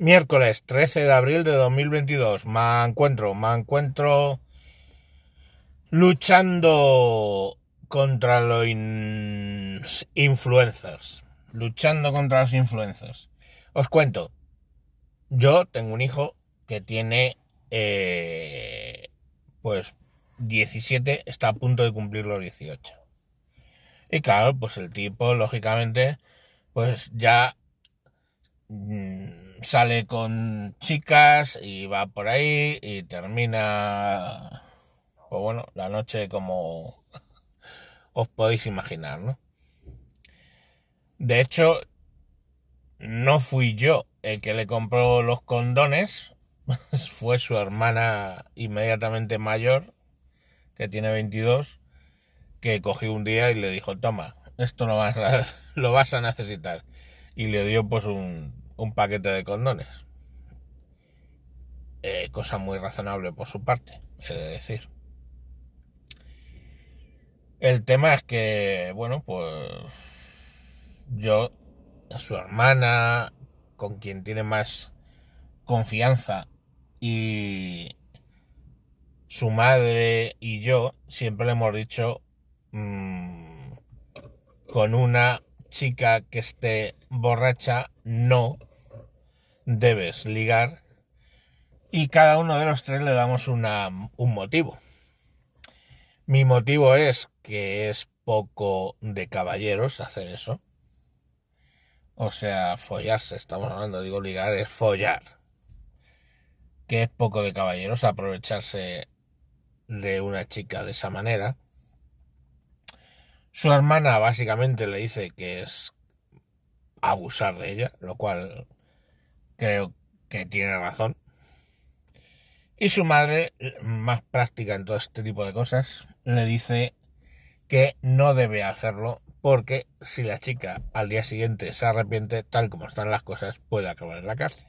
Miércoles 13 de abril de 2022. Me encuentro, me encuentro luchando contra los influencers. Luchando contra los influencers. Os cuento. Yo tengo un hijo que tiene eh, pues 17, está a punto de cumplir los 18. Y claro, pues el tipo, lógicamente, pues ya mm, sale con chicas y va por ahí y termina, pues bueno, la noche como os podéis imaginar, ¿no? De hecho, no fui yo el que le compró los condones, fue su hermana inmediatamente mayor, que tiene 22, que cogió un día y le dijo, toma, esto lo vas a, lo vas a necesitar. Y le dio pues un, un paquete de condones. Eh, cosa muy razonable por su parte, he de decir. El tema es que, bueno, pues yo, su hermana, con quien tiene más confianza, y su madre y yo siempre le hemos dicho mmm, con una chica que esté borracha no debes ligar y cada uno de los tres le damos una, un motivo. Mi motivo es que es poco de caballeros hacer eso. O sea, follarse, estamos hablando, digo ligar, es follar. Que es poco de caballeros aprovecharse de una chica de esa manera. Su hermana básicamente le dice que es abusar de ella, lo cual creo que tiene razón. Y su madre, más práctica en todo este tipo de cosas, le dice que no debe hacerlo porque si la chica al día siguiente se arrepiente, tal como están las cosas, puede acabar en la cárcel.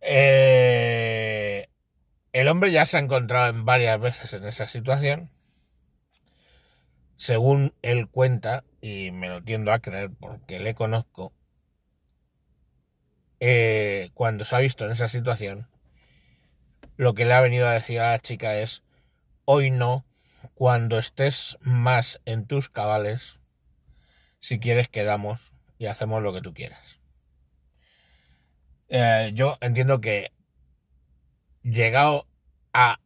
Eh, el hombre ya se ha encontrado en varias veces en esa situación. Según él cuenta, y me lo tiendo a creer porque le conozco, eh, cuando se ha visto en esa situación, lo que le ha venido a decir a la chica es, hoy no, cuando estés más en tus cabales, si quieres quedamos y hacemos lo que tú quieras. Eh, yo entiendo que llegado a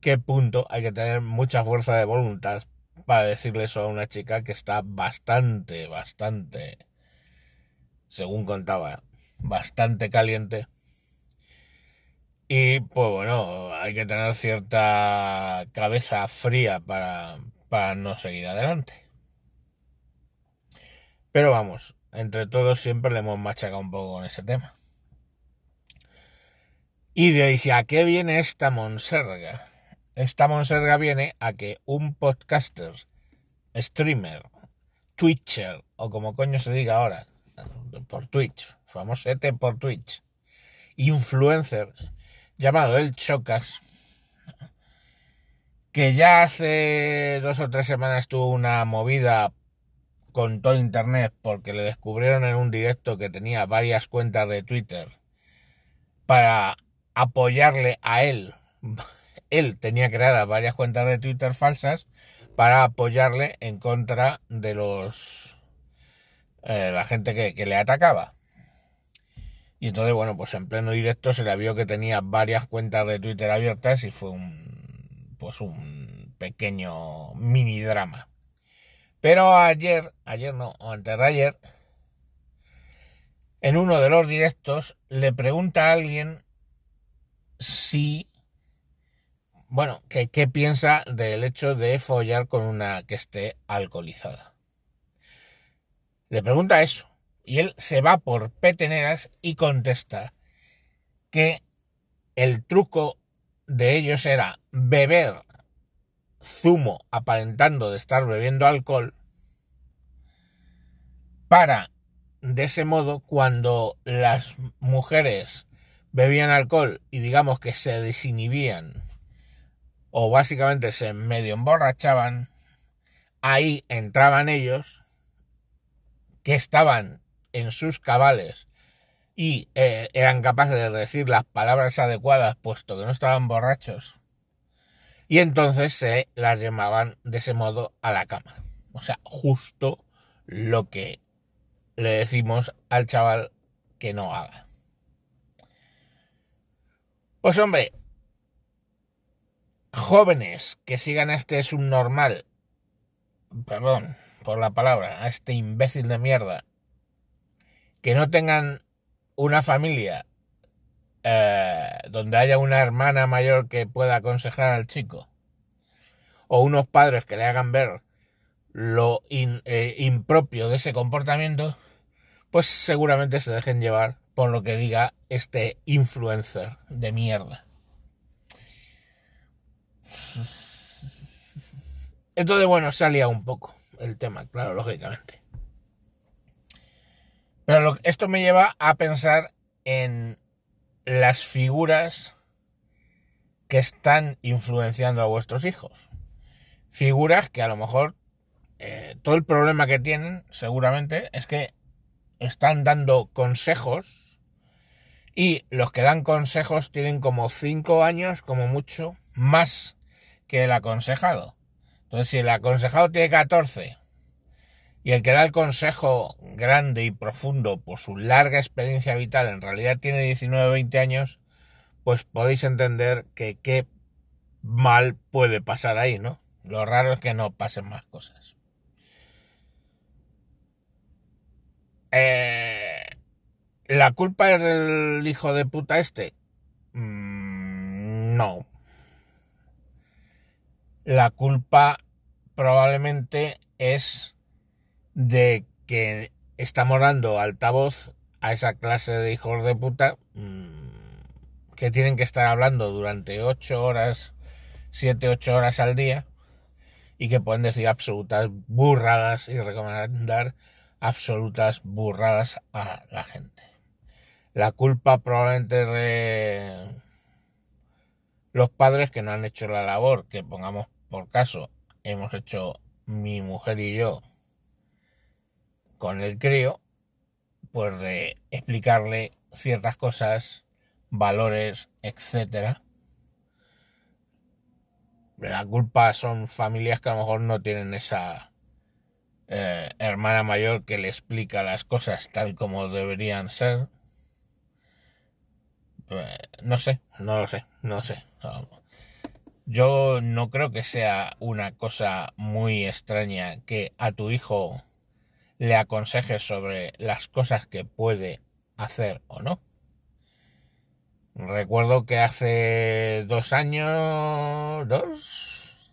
qué punto hay que tener mucha fuerza de voluntad para decirle eso a una chica que está bastante, bastante, según contaba, bastante caliente. Y pues bueno, hay que tener cierta cabeza fría para, para no seguir adelante. Pero vamos, entre todos siempre le hemos machacado un poco con ese tema. Y de ¿a qué viene esta monserga? Esta monserga viene a que un podcaster, streamer, twitcher, o como coño se diga ahora, por Twitch, famosete por Twitch, influencer llamado El Chocas, que ya hace dos o tres semanas tuvo una movida con todo internet porque le descubrieron en un directo que tenía varias cuentas de Twitter para apoyarle a él. Él tenía creadas varias cuentas de Twitter falsas para apoyarle en contra de los eh, la gente que, que, le atacaba. Y entonces, bueno, pues en pleno directo se le vio que tenía varias cuentas de Twitter abiertas y fue un pues un pequeño mini drama. Pero ayer, ayer no, o antes de ayer, en uno de los directos le pregunta a alguien si bueno, ¿qué, ¿qué, piensa del hecho de follar con una que esté alcoholizada? Le pregunta eso. Y él se va por peteneras y contesta que el truco de ellos era beber zumo aparentando de estar bebiendo alcohol para de ese modo cuando las mujeres bebían alcohol y digamos que se desinhibían o básicamente se medio emborrachaban, ahí entraban ellos, que estaban en sus cabales y eh, eran capaces de decir las palabras adecuadas puesto que no estaban borrachos. Y entonces se las llamaban de ese modo a la cama. O sea, justo lo que le decimos al chaval que no haga. Pues hombre, jóvenes que sigan a este subnormal, perdón por la palabra, a este imbécil de mierda, que no tengan una familia eh, donde haya una hermana mayor que pueda aconsejar al chico, o unos padres que le hagan ver lo eh, impropio de ese comportamiento, pues seguramente se dejen llevar por lo que diga este influencer de mierda. Entonces, bueno, salía un poco el tema, claro, lógicamente. Pero esto me lleva a pensar en las figuras que están influenciando a vuestros hijos. Figuras que a lo mejor eh, todo el problema que tienen seguramente es que están dando consejos y los que dan consejos tienen como 5 años, como mucho, más que el aconsejado. Entonces, si el aconsejado tiene 14 y el que da el consejo grande y profundo por su larga experiencia vital en realidad tiene 19 o 20 años, pues podéis entender que qué mal puede pasar ahí, ¿no? Lo raro es que no pasen más cosas. Eh, ¿La culpa es del hijo de puta este? Mm, no. La culpa probablemente es de que estamos dando altavoz a esa clase de hijos de puta mm, que tienen que estar hablando durante ocho horas, siete, ocho horas al día y que pueden decir absolutas burradas y recomendar absolutas burradas a la gente. La culpa probablemente de los padres que no han hecho la labor que pongamos por caso hemos hecho mi mujer y yo con el crío, pues de explicarle ciertas cosas, valores, etcétera. La culpa son familias que a lo mejor no tienen esa eh, hermana mayor que le explica las cosas tal como deberían ser. Pues, no sé, no lo sé, no sé. Yo no creo que sea una cosa muy extraña que a tu hijo le aconseje sobre las cosas que puede hacer o no. Recuerdo que hace dos años, dos,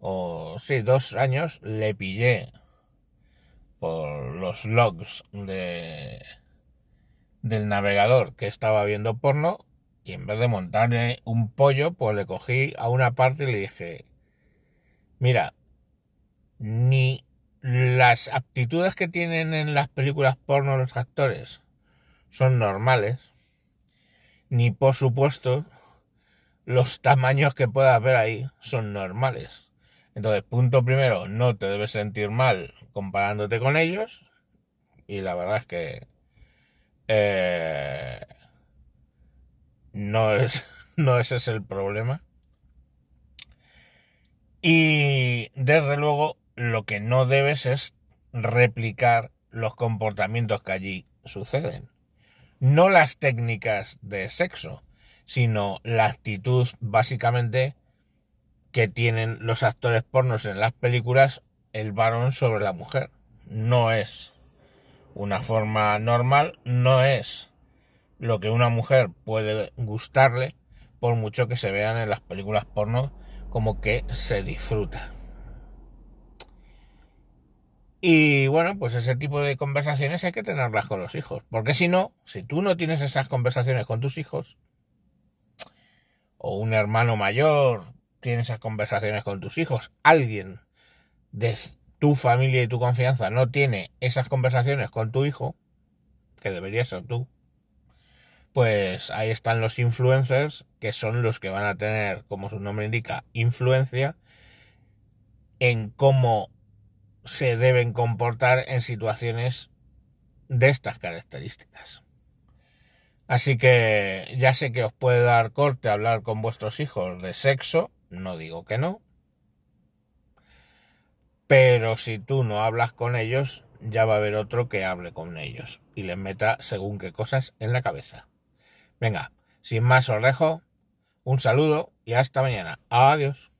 o sí, dos años le pillé por los logs de del navegador que estaba viendo porno y en vez de montarle un pollo, pues le cogí a una parte y le dije, mira, ni las aptitudes que tienen en las películas porno los actores son normales, ni por supuesto los tamaños que pueda haber ahí son normales. Entonces, punto primero, no te debes sentir mal comparándote con ellos. Y la verdad es que eh, no es no ese es el problema. Y desde luego lo que no debes es replicar los comportamientos que allí suceden. No las técnicas de sexo, sino la actitud básicamente que tienen los actores pornos en las películas el varón sobre la mujer. No es una forma normal, no es lo que una mujer puede gustarle por mucho que se vean en las películas porno como que se disfruta. Y bueno, pues ese tipo de conversaciones hay que tenerlas con los hijos. Porque si no, si tú no tienes esas conversaciones con tus hijos, o un hermano mayor tiene esas conversaciones con tus hijos, alguien de tu familia y tu confianza no tiene esas conversaciones con tu hijo, que debería ser tú, pues ahí están los influencers, que son los que van a tener, como su nombre indica, influencia en cómo se deben comportar en situaciones de estas características. Así que ya sé que os puede dar corte hablar con vuestros hijos de sexo, no digo que no, pero si tú no hablas con ellos, ya va a haber otro que hable con ellos y les meta según qué cosas en la cabeza. Venga, sin más os dejo, un saludo y hasta mañana. Adiós.